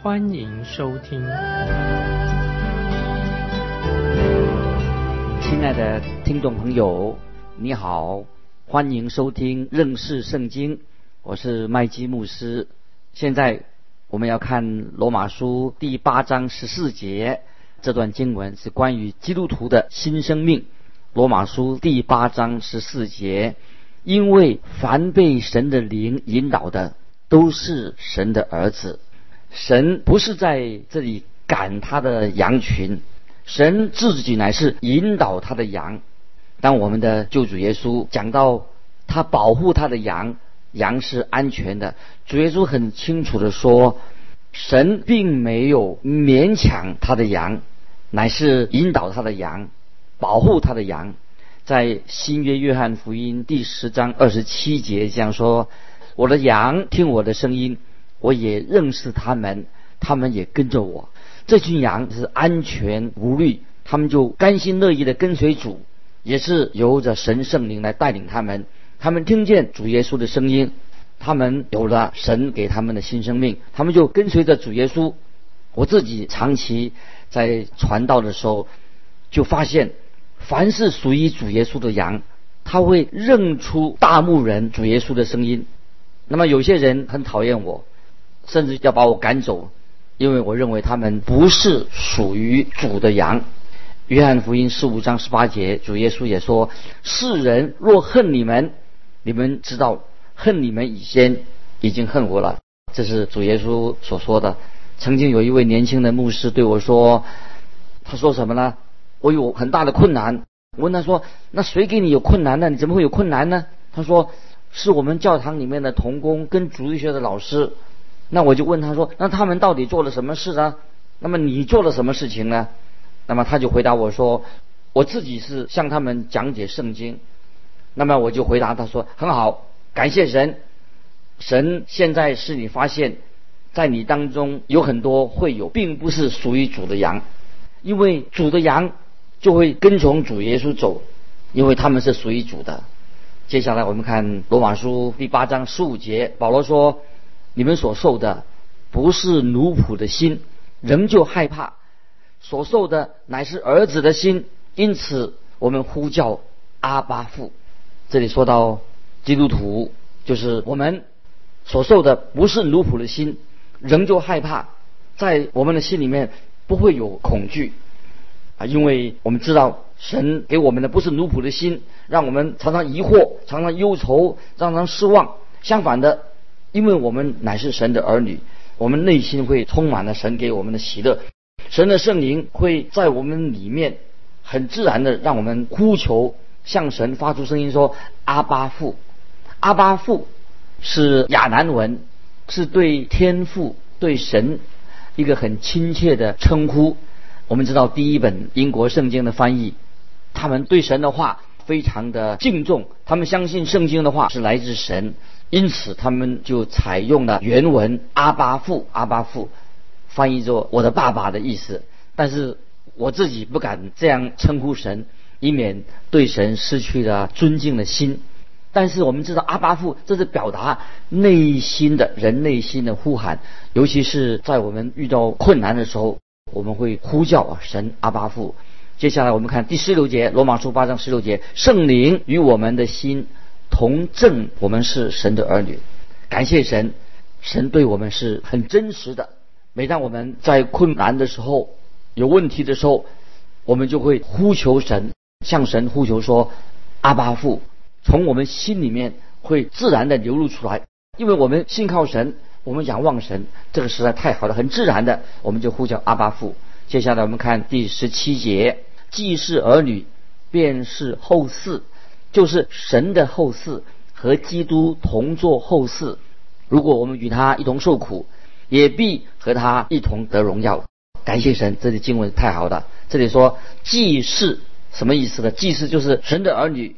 欢迎收听。亲爱的听众朋友，你好，欢迎收听认识圣经。我是麦基牧师。现在我们要看罗马书第八章十四节，这段经文是关于基督徒的新生命。罗马书第八章十四节，因为凡被神的灵引导的，都是神的儿子。神不是在这里赶他的羊群，神自己乃是引导他的羊。当我们的救主耶稣讲到他保护他的羊。羊是安全的。主耶稣很清楚的说，神并没有勉强他的羊，乃是引导他的羊，保护他的羊。在新约约翰福音第十章二十七节这样说：“我的羊听我的声音，我也认识他们，他们也跟着我。这群羊是安全无虑，他们就甘心乐意的跟随主，也是由着神圣灵来带领他们。”他们听见主耶稣的声音，他们有了神给他们的新生命，他们就跟随着主耶稣。我自己长期在传道的时候，就发现，凡是属于主耶稣的羊，他会认出大牧人主耶稣的声音。那么有些人很讨厌我，甚至要把我赶走，因为我认为他们不是属于主的羊。约翰福音十五章十八节，主耶稣也说：“世人若恨你们。”你们知道，恨你们以前已经恨我了，这是主耶稣所说的。曾经有一位年轻的牧师对我说：“他说什么呢？我有很大的困难。”我问他说：“那谁给你有困难呢？你怎么会有困难呢？”他说：“是我们教堂里面的童工跟主日学的老师。”那我就问他说：“那他们到底做了什么事呢？那么你做了什么事情呢？”那么他就回答我说：“我自己是向他们讲解圣经。”那么我就回答他说：“很好，感谢神。神现在是你发现，在你当中有很多会有，并不是属于主的羊，因为主的羊就会跟从主耶稣走，因为他们是属于主的。”接下来我们看罗马书第八章十五节，保罗说：“你们所受的不是奴仆的心，仍旧害怕；所受的乃是儿子的心，因此我们呼叫阿巴父。”这里说到基督徒，就是我们所受的不是奴仆的心，仍旧害怕，在我们的心里面不会有恐惧啊，因为我们知道神给我们的不是奴仆的心，让我们常常疑惑、常常忧愁、常常失望。相反的，因为我们乃是神的儿女，我们内心会充满了神给我们的喜乐，神的圣灵会在我们里面很自然的让我们呼求。向神发出声音说：“阿巴父，阿巴父是亚南文，是对天父、对神一个很亲切的称呼。我们知道第一本英国圣经的翻译，他们对神的话非常的敬重，他们相信圣经的话是来自神，因此他们就采用了原文阿巴父，阿巴父翻译作我的爸爸的意思。但是我自己不敢这样称呼神。”以免对神失去了尊敬的心，但是我们知道阿巴父这是表达内心的人内心的呼喊，尤其是在我们遇到困难的时候，我们会呼叫啊神阿巴父。接下来我们看第十六节，罗马书八章十六节，圣灵与我们的心同证，我们是神的儿女。感谢神，神对我们是很真实的。每当我们在困难的时候、有问题的时候，我们就会呼求神。向神呼求说：“阿巴父，从我们心里面会自然的流露出来，因为我们信靠神，我们仰望神，这个实在太好了，很自然的，我们就呼叫阿巴父。接下来我们看第十七节：既是儿女，便是后嗣，就是神的后嗣，和基督同作后嗣。如果我们与他一同受苦，也必和他一同得荣耀。感谢神，这里经文太好了。这里说祭祀什么意思呢？祭祀就是神的儿女，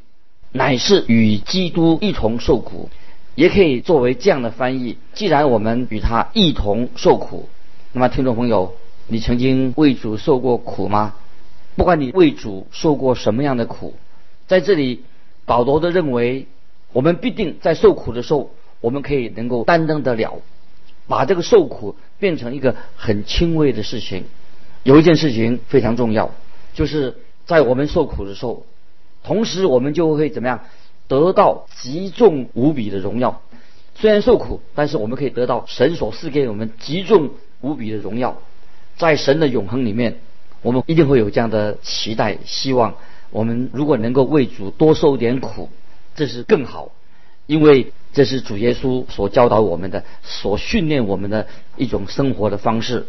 乃是与基督一同受苦，也可以作为这样的翻译。既然我们与他一同受苦，那么听众朋友，你曾经为主受过苦吗？不管你为主受过什么样的苦，在这里保罗的认为，我们必定在受苦的时候，我们可以能够担当得了，把这个受苦变成一个很轻微的事情。有一件事情非常重要，就是在我们受苦的时候，同时我们就会怎么样得到极重无比的荣耀。虽然受苦，但是我们可以得到神所赐给我们极重无比的荣耀。在神的永恒里面，我们一定会有这样的期待、希望。我们如果能够为主多受点苦，这是更好，因为这是主耶稣所教导我们的、所训练我们的一种生活的方式。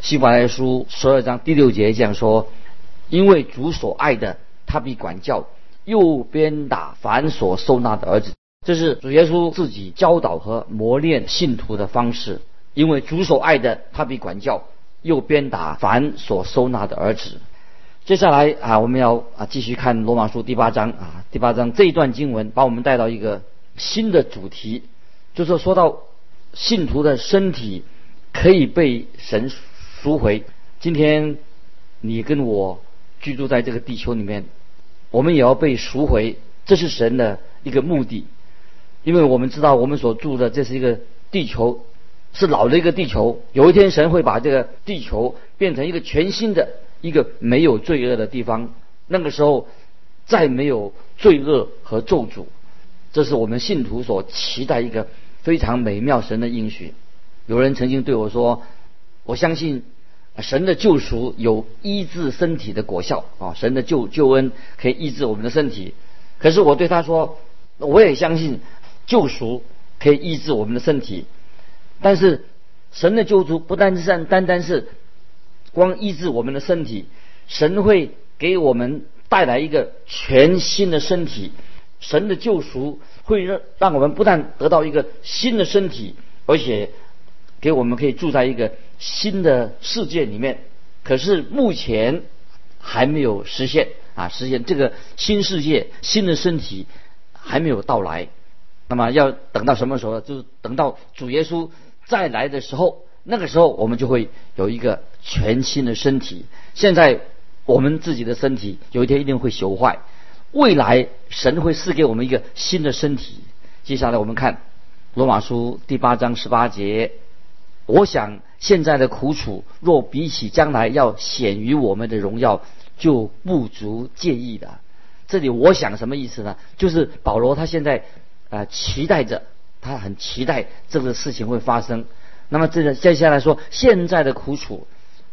希伯来书十二章第六节这样说：“因为主所爱的，他必管教；又鞭打凡所收纳的儿子。”这是主耶稣自己教导和磨练信徒的方式。因为主所爱的，他必管教；又鞭打凡所收纳的儿子。接下来啊，我们要啊继续看罗马书第八章啊，第八章这一段经文把我们带到一个新的主题，就是说到信徒的身体可以被神。赎回，今天你跟我居住在这个地球里面，我们也要被赎回，这是神的一个目的。因为我们知道，我们所住的这是一个地球，是老的一个地球。有一天，神会把这个地球变成一个全新的、一个没有罪恶的地方。那个时候，再没有罪恶和咒诅。这是我们信徒所期待一个非常美妙神的应许。有人曾经对我说：“我相信。”神的救赎有医治身体的果效啊！神的救救恩可以医治我们的身体。可是我对他说，我也相信救赎可以医治我们的身体。但是神的救赎不单是单单是光医治我们的身体，神会给我们带来一个全新的身体。神的救赎会让让我们不但得到一个新的身体，而且。给我们可以住在一个新的世界里面，可是目前还没有实现啊！实现这个新世界、新的身体还没有到来。那么要等到什么时候？就是等到主耶稣再来的时候，那个时候我们就会有一个全新的身体。现在我们自己的身体有一天一定会朽坏，未来神会赐给我们一个新的身体。接下来我们看罗马书第八章十八节。我想现在的苦楚，若比起将来要显于我们的荣耀，就不足介意的。这里我想什么意思呢？就是保罗他现在啊期待着，他很期待这个事情会发生。那么这个接下来说现在的苦楚，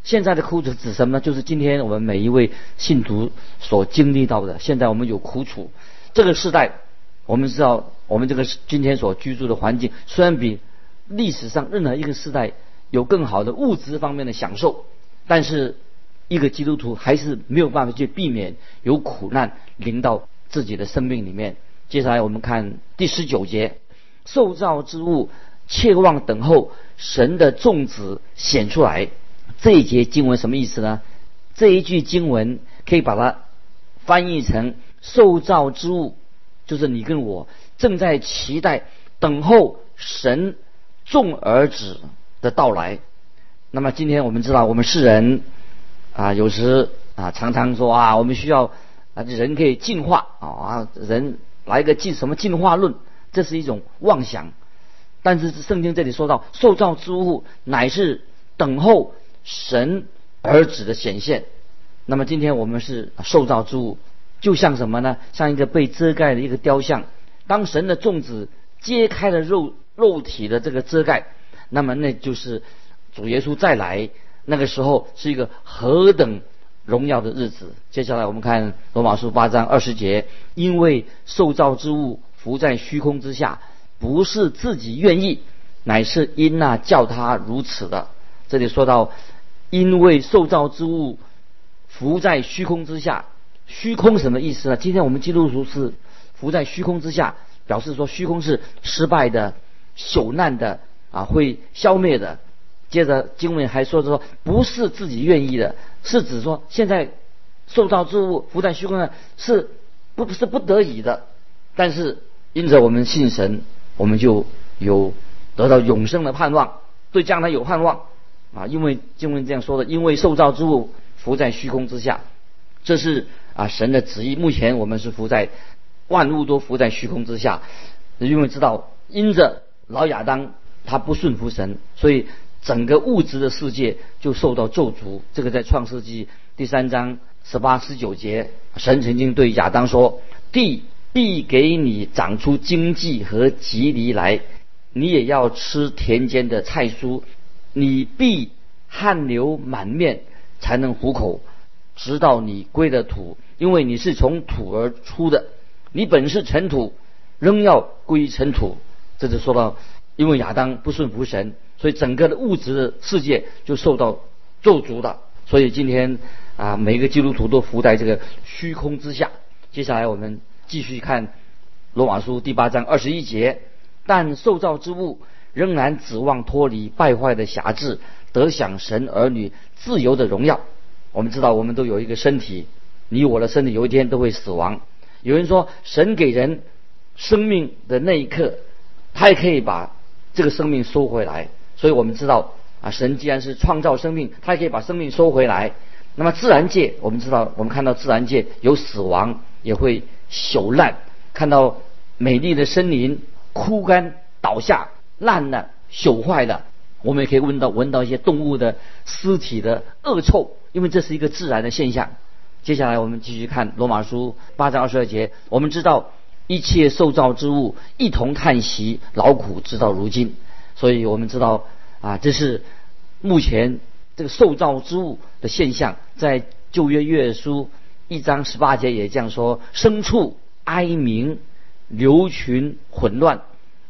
现在的苦楚指什么呢？就是今天我们每一位信徒所经历到的。现在我们有苦楚，这个时代我们知道，我们这个今天所居住的环境虽然比。历史上任何一个时代有更好的物质方面的享受，但是一个基督徒还是没有办法去避免有苦难临到自己的生命里面。接下来我们看第十九节，受造之物切望等候神的众子显出来。这一节经文什么意思呢？这一句经文可以把它翻译成受造之物，就是你跟我正在期待等候神。众儿子的到来，那么今天我们知道，我们世人啊，有时啊常常说啊，我们需要啊人可以进化啊，人来个进什么进化论，这是一种妄想。但是圣经这里说到，受造之物乃是等候神儿子的显现。那么今天我们是受造之物，就像什么呢？像一个被遮盖的一个雕像。当神的众子揭开了肉。肉体的这个遮盖，那么那就是主耶稣再来那个时候是一个何等荣耀的日子。接下来我们看罗马书八章二十节，因为受造之物浮在虚空之下，不是自己愿意，乃是因那叫他如此的。这里说到，因为受造之物浮在虚空之下，虚空什么意思呢？今天我们基督徒是浮在虚空之下，表示说虚空是失败的。朽烂的啊，会消灭的，接着经文还说说，不是自己愿意的，是指说现在受造之物浮在虚空上是不是不得已的，但是因着我们信神，我们就有得到永生的盼望，对将来有盼望啊！因为经文这样说的，因为受造之物浮在虚空之下，这是啊神的旨意。目前我们是浮在万物都浮在虚空之下，因为知道因着老亚当他不顺服神，所以整个物质的世界就受到咒诅。这个在创世纪第三章十八、十九节，神曾经对亚当说：“地必给你长出荆棘和棘藜来。”你也要吃田间的菜蔬，你必汗流满面才能糊口，直到你归了土，因为你是从土而出的，你本是尘土，仍要归尘土。这就说到，因为亚当不顺服神，所以整个的物质世界就受到咒诅的。所以今天啊，每一个基督徒都浮在这个虚空之下。接下来我们继续看罗马书第八章二十一节。但受造之物仍然指望脱离败坏的辖制，得享神儿女自由的荣耀。我们知道，我们都有一个身体，你我的身体有一天都会死亡。有人说，神给人生命的那一刻，他也可以把这个生命收回来。所以我们知道，啊，神既然是创造生命，他也可以把生命收回来。那么自然界，我们知道，我们看到自然界有死亡，也会朽烂，看到美丽的森林。枯干、倒下、烂了、朽坏了，我们也可以闻到闻到一些动物的尸体的恶臭，因为这是一个自然的现象。接下来我们继续看罗马书八章二十二节，我们知道一切受造之物一同叹息劳苦，直到如今。所以我们知道啊，这是目前这个受造之物的现象，在旧约约书一章十八节也这样说：牲畜哀鸣。牛群混乱，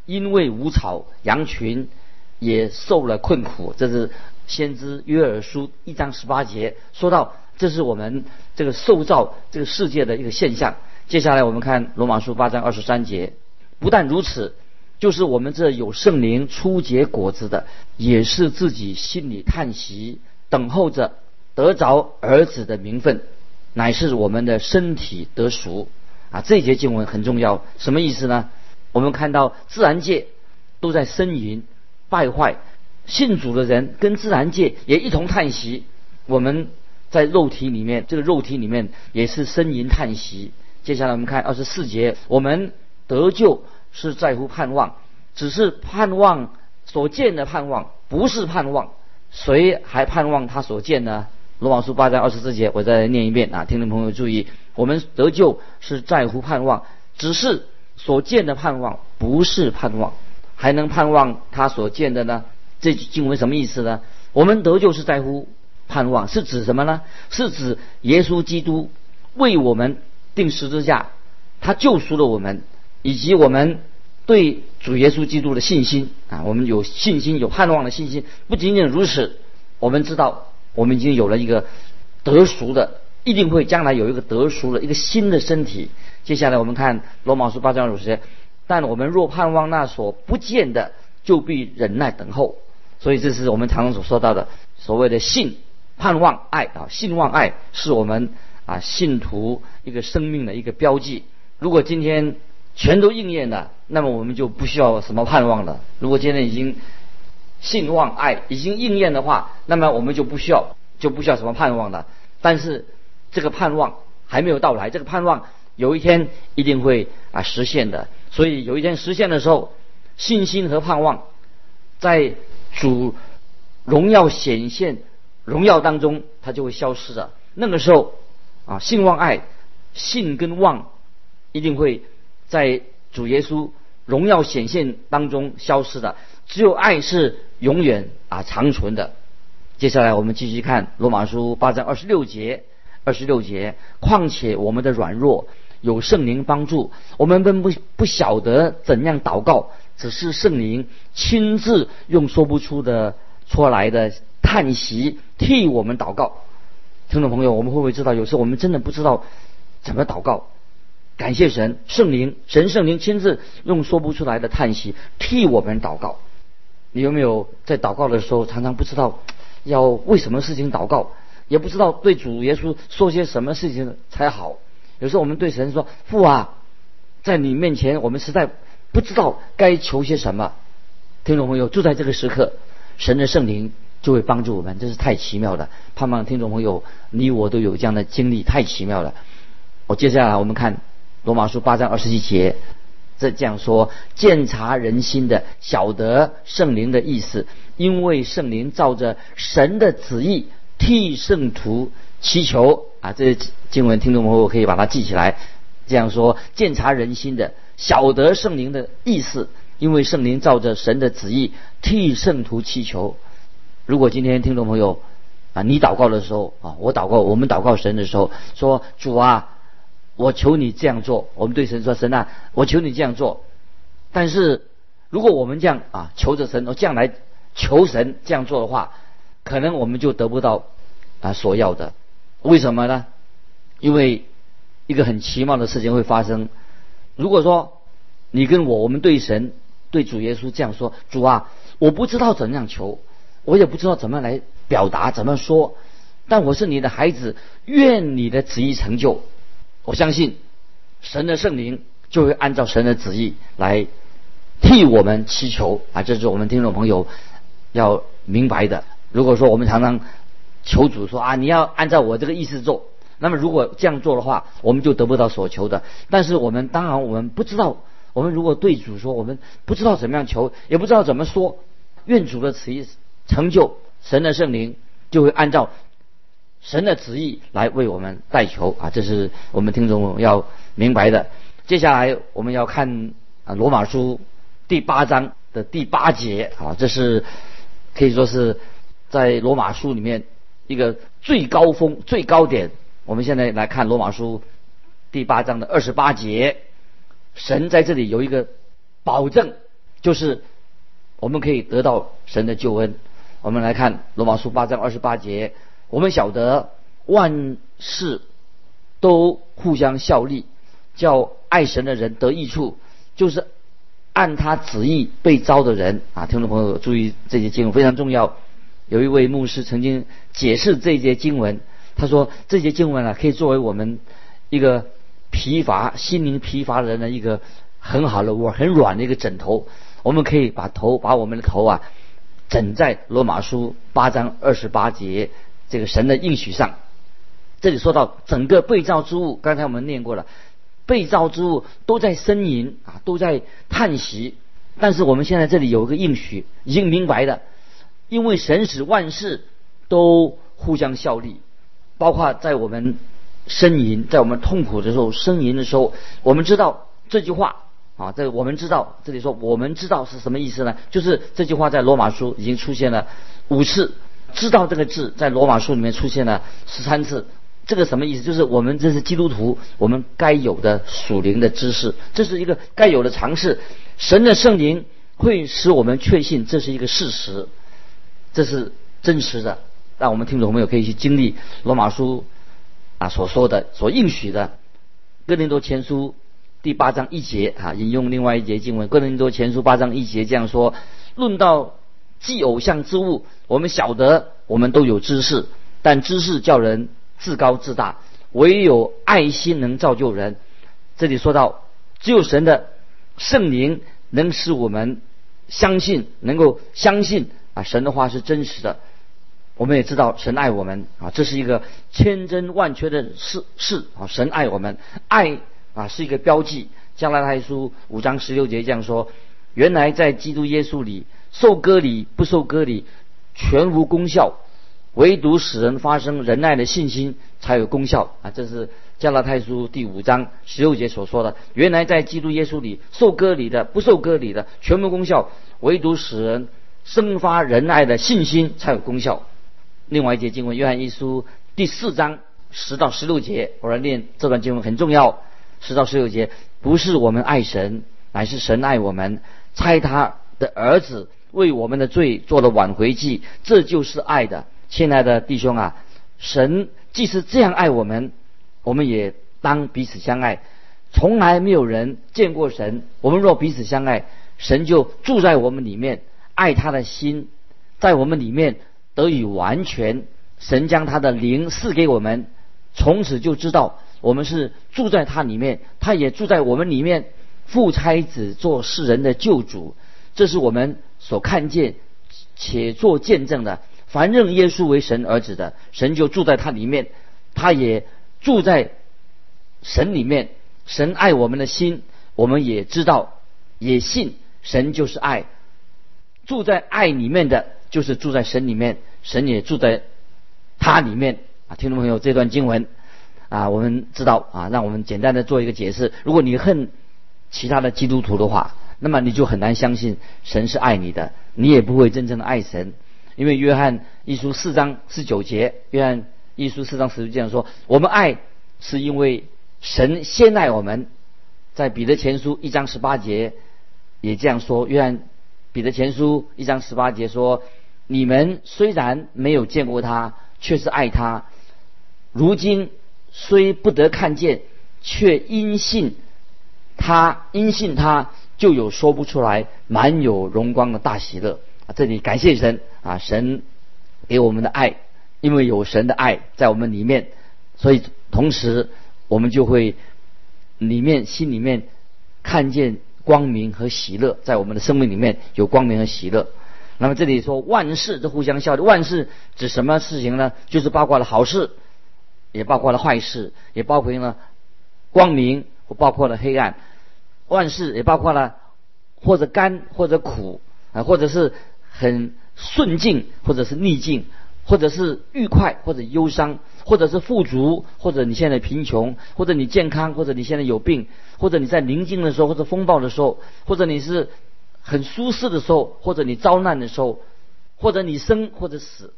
因为无草；羊群也受了困苦。这是先知约珥书一章十八节说到，这是我们这个受造这个世界的一个现象。接下来我们看罗马书八章二十三节，不但如此，就是我们这有圣灵初结果子的，也是自己心里叹息，等候着得着儿子的名分，乃是我们的身体得赎。啊，这节经文很重要，什么意思呢？我们看到自然界都在呻吟、败坏，信主的人跟自然界也一同叹息。我们在肉体里面，这个肉体里面也是呻吟叹息。接下来我们看二十四节，我们得救是在乎盼望，只是盼望所见的盼望，不是盼望。谁还盼望他所见呢？罗马书八章二十四节，我再念一遍啊，听众朋友注意。我们得救是在乎盼望，只是所见的盼望不是盼望，还能盼望他所见的呢？这经文什么意思呢？我们得救是在乎盼望，是指什么呢？是指耶稣基督为我们定十字架，他救赎了我们，以及我们对主耶稣基督的信心啊，我们有信心、有盼望的信心。不仅仅如此，我们知道我们已经有了一个得赎的。一定会将来有一个得赎的一个新的身体。接下来我们看罗马书八章五节，但我们若盼望那所不见的，就必忍耐等候。所以这是我们常常所说到的所谓的信、盼望、爱啊，信望爱是我们啊信徒一个生命的一个标记。如果今天全都应验了，那么我们就不需要什么盼望了。如果今天已经信望爱已经应验的话，那么我们就不需要就不需要什么盼望了。但是这个盼望还没有到来，这个盼望有一天一定会啊实现的。所以有一天实现的时候，信心和盼望在主荣耀显现荣耀当中，它就会消失的。那个时候啊，信望爱，信跟望一定会在主耶稣荣耀显现当中消失的。只有爱是永远啊长存的。接下来我们继续看罗马书八章二十六节。二十六节，况且我们的软弱有圣灵帮助，我们并不不晓得怎样祷告，只是圣灵亲自用说不出的出来的叹息替我们祷告。听众朋友，我们会不会知道，有时候我们真的不知道怎么祷告？感谢神，圣灵神圣灵亲自用说不出来的叹息替我们祷告。你有没有在祷告的时候常常不知道要为什么事情祷告，也不知道对主耶稣说些什么事情才好？有时候我们对神说：“父啊，在你面前，我们实在不知道该求些什么。”听众朋友，就在这个时刻，神的圣灵就会帮助我们，真是太奇妙了。盼望听众朋友你我都有这样的经历，太奇妙了。我接下来我们看罗马书八章二十一节。这这样说，鉴察人心的，晓得圣灵的意思，因为圣灵照着神的旨意替圣徒祈求啊。这些经文听众朋友可以把它记起来。这样说，鉴察人心的，晓得圣灵的意思，因为圣灵照着神的旨意替圣徒祈求。如果今天听众朋友啊，你祷告的时候啊，我祷告，我们祷告神的时候说，主啊。我求你这样做，我们对神说：“神啊，我求你这样做。”但是，如果我们这样啊求着神，这样来求神这样做的话，可能我们就得不到啊所要的。为什么呢？因为一个很奇妙的事情会发生。如果说你跟我，我们对神、对主耶稣这样说：“主啊，我不知道怎样求，我也不知道怎么来表达，怎么说。但我是你的孩子，愿你的旨意成就。”我相信神的圣灵就会按照神的旨意来替我们祈求啊！这是我们听众朋友要明白的。如果说我们常常求主说啊，你要按照我这个意思做，那么如果这样做的话，我们就得不到所求的。但是我们当然我们不知道，我们如果对主说，我们不知道怎么样求，也不知道怎么说，愿主的旨意成就，神的圣灵就会按照。神的旨意来为我们代求啊，这是我们听众要明白的。接下来我们要看啊罗马书第八章的第八节啊，这是可以说是在罗马书里面一个最高峰、最高点。我们现在来看罗马书第八章的二十八节，神在这里有一个保证，就是我们可以得到神的救恩。我们来看罗马书八章二十八节。我们晓得万事都互相效力，叫爱神的人得益处，就是按他旨意被招的人啊。听众朋友注意，这节经文非常重要。有一位牧师曾经解释这节经文，他说这节经文啊，可以作为我们一个疲乏、心灵疲乏的人的一个很好的窝、很软的一个枕头。我们可以把头、把我们的头啊枕在罗马书八章二十八节。这个神的应许上，这里说到整个被造之物，刚才我们念过了，被造之物都在呻吟啊，都在叹息。但是我们现在这里有一个应许，已经明白的，因为神使万事都互相效力，包括在我们呻吟，在我们痛苦的时候呻吟的时候，我们知道这句话啊，这我们知道这里说我们知道是什么意思呢？就是这句话在罗马书已经出现了五次。知道这个字在罗马书里面出现了十三次，这个什么意思？就是我们这是基督徒，我们该有的属灵的知识，这是一个该有的尝试。神的圣灵会使我们确信这是一个事实，这是真实的。让我们听众朋友可以去经历罗马书啊所说的、所应许的。哥林多前书第八章一节啊，引用另外一节经文，哥林多前书八章一节这样说：论到。祭偶像之物，我们晓得，我们都有知识，但知识叫人自高自大，唯有爱心能造就人。这里说到，只有神的圣灵能使我们相信，能够相信啊，神的话是真实的。我们也知道神爱我们啊，这是一个千真万确的事事啊，神爱我们，爱啊是一个标记。加拉太书五章十六节这样说：原来在基督耶稣里。受割礼不受割礼，全无功效；唯独使人发生仁爱的信心才有功效啊！这是加拉太书第五章十六节所说的。原来在基督耶稣里受割礼的、不受割礼的，全无功效；唯独使人生发仁爱的信心才有功效。另外一节经文，约翰一书第四章十到十六节，我来念这段经文很重要。十到十六节不是我们爱神，乃是神爱我们，猜他的儿子。为我们的罪做了挽回祭，这就是爱的，亲爱的弟兄啊！神既是这样爱我们，我们也当彼此相爱。从来没有人见过神，我们若彼此相爱，神就住在我们里面，爱他的心在我们里面得以完全。神将他的灵赐给我们，从此就知道我们是住在他里面，他也住在我们里面。父差子做世人的救主，这是我们所看见且做见证的。凡认耶稣为神儿子的，神就住在他里面，他也住在神里面。神爱我们的心，我们也知道，也信神就是爱。住在爱里面的，就是住在神里面，神也住在他里面。啊，听众朋友，这段经文啊，我们知道啊，让我们简单的做一个解释。如果你恨其他的基督徒的话，那么你就很难相信神是爱你的，你也不会真正的爱神。因为约翰一书四章十九节，约翰一书四章十九节说，我们爱是因为神先爱我们。在彼得前书一章十八节也这样说，约翰彼得前书一章十八节说，你们虽然没有见过他，却是爱他；如今虽不得看见，却因信他，因信他就有说不出来满有荣光的大喜乐。啊，这里感谢神啊，神给我们的爱，因为有神的爱在我们里面，所以同时我们就会里面心里面看见光明和喜乐，在我们的生命里面有光明和喜乐。那么这里说万事都互相效力，万事指什么事情呢？就是包括了好事，也包括了坏事，也包括了光明，或包括了黑暗。万事也包括了或者甘或者苦啊，或者是。很顺境，或者是逆境，或者是愉快，或者忧伤，或者是富足，或者你现在贫穷，或者你健康，或者你现在有病，或者你在宁静的时候，或者风暴的时候，或者你是很舒适的时候，或者你遭难的时候，或者你生或者死，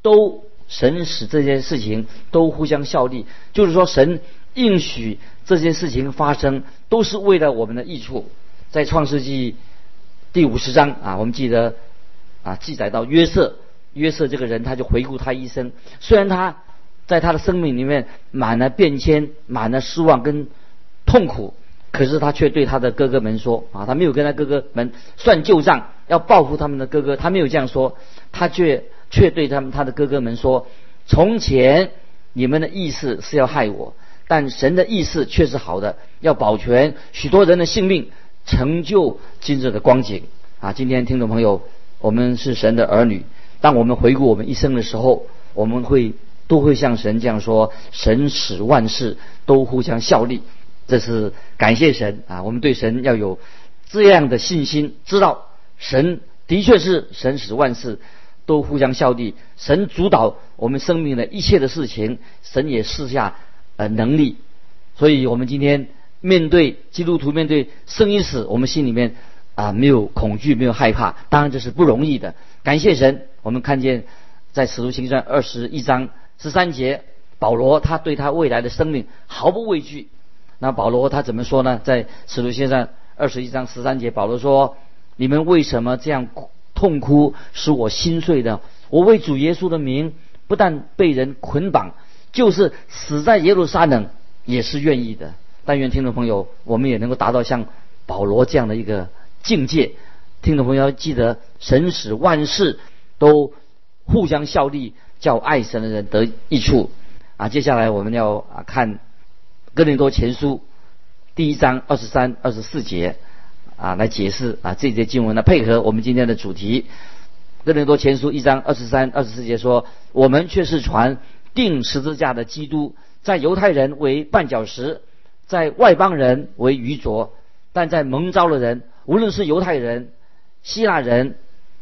都神使这些事情都互相效力，就是说神应许这些事情发生，都是为了我们的益处。在创世纪第五十章啊，我们记得。啊，记载到约瑟，约瑟这个人，他就回顾他一生。虽然他在他的生命里面满了变迁，满了失望跟痛苦，可是他却对他的哥哥们说：啊，他没有跟他哥哥们算旧账，要报复他们的哥哥，他没有这样说，他却却对他们他的哥哥们说：从前你们的意思是要害我，但神的意思却是好的，要保全许多人的性命，成就今日的光景。啊，今天听众朋友。我们是神的儿女，当我们回顾我们一生的时候，我们会都会像神这样说：神使万事都互相效力。这是感谢神啊！我们对神要有这样的信心，知道神的确是神使万事都互相效力，神主导我们生命的一切的事情，神也试下呃能力。所以我们今天面对基督徒，面对生与死，我们心里面。啊，没有恐惧，没有害怕，当然这是不容易的。感谢神，我们看见在使徒行传二十一章十三节，保罗他对他未来的生命毫不畏惧。那保罗他怎么说呢？在使徒行传二十一章十三节，保罗说：“你们为什么这样痛哭，使我心碎的？我为主耶稣的名，不但被人捆绑，就是死在耶路撒冷也是愿意的。但愿听众朋友，我们也能够达到像保罗这样的一个。”境界，听众朋友要记得，神使万事都互相效力，叫爱神的人得益处。啊，接下来我们要啊看哥林多前书第一章二十三、二十四节啊来解释啊这节经文呢，配合我们今天的主题。哥林多前书一章二十三、二十四节说：“我们却是传定十字架的基督，在犹太人为绊脚石，在外邦人为愚拙，但在蒙召的人。”无论是犹太人、希腊人，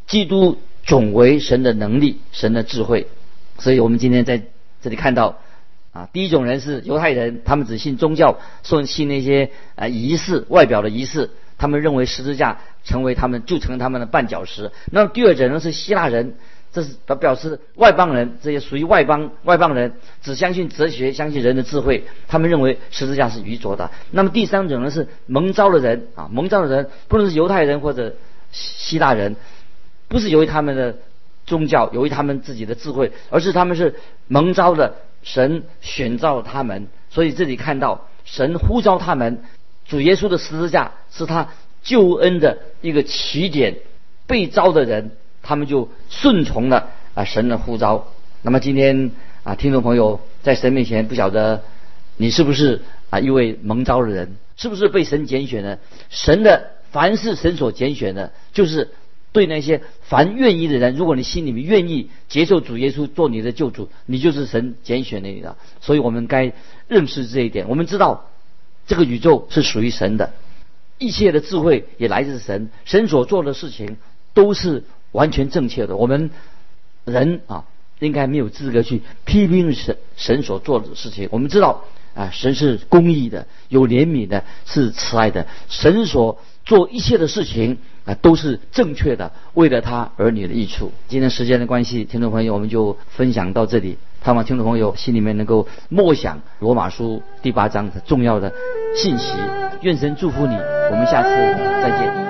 基督总为神的能力、神的智慧。所以我们今天在这里看到，啊，第一种人是犹太人，他们只信宗教，说信那些啊仪式、外表的仪式，他们认为十字架成为他们就成他们的绊脚石。那么第二种人是希腊人。这是表表示外邦人，这些属于外邦外邦人，只相信哲学，相信人的智慧。他们认为十字架是愚拙的。那么第三种呢是蒙召的人啊，蒙召的人不论是犹太人或者希腊人，不是由于他们的宗教，由于他们自己的智慧，而是他们是蒙召的，神选召他们。所以这里看到神呼召他们，主耶稣的十字架是他救恩的一个起点。被招的人，他们就顺从了啊神的呼召。那么今天啊，听众朋友在神面前不晓得你是不是啊一位蒙召的人，是不是被神拣选的？神的凡是神所拣选的，就是对那些凡愿意的人，如果你心里面愿意接受主耶稣做你的救主，你就是神拣选的你的。所以我们该认识这一点。我们知道这个宇宙是属于神的。一切的智慧也来自神，神所做的事情都是完全正确的。我们人啊，应该没有资格去批评神神所做的事情。我们知道啊，神是公义的，有怜悯的，是慈爱的。神所做一切的事情啊，都是正确的，为了他儿女的益处。今天时间的关系，听众朋友，我们就分享到这里。盼望听众朋友心里面能够默想罗马书第八章的重要的信息。愿神祝福你，我们下次再见。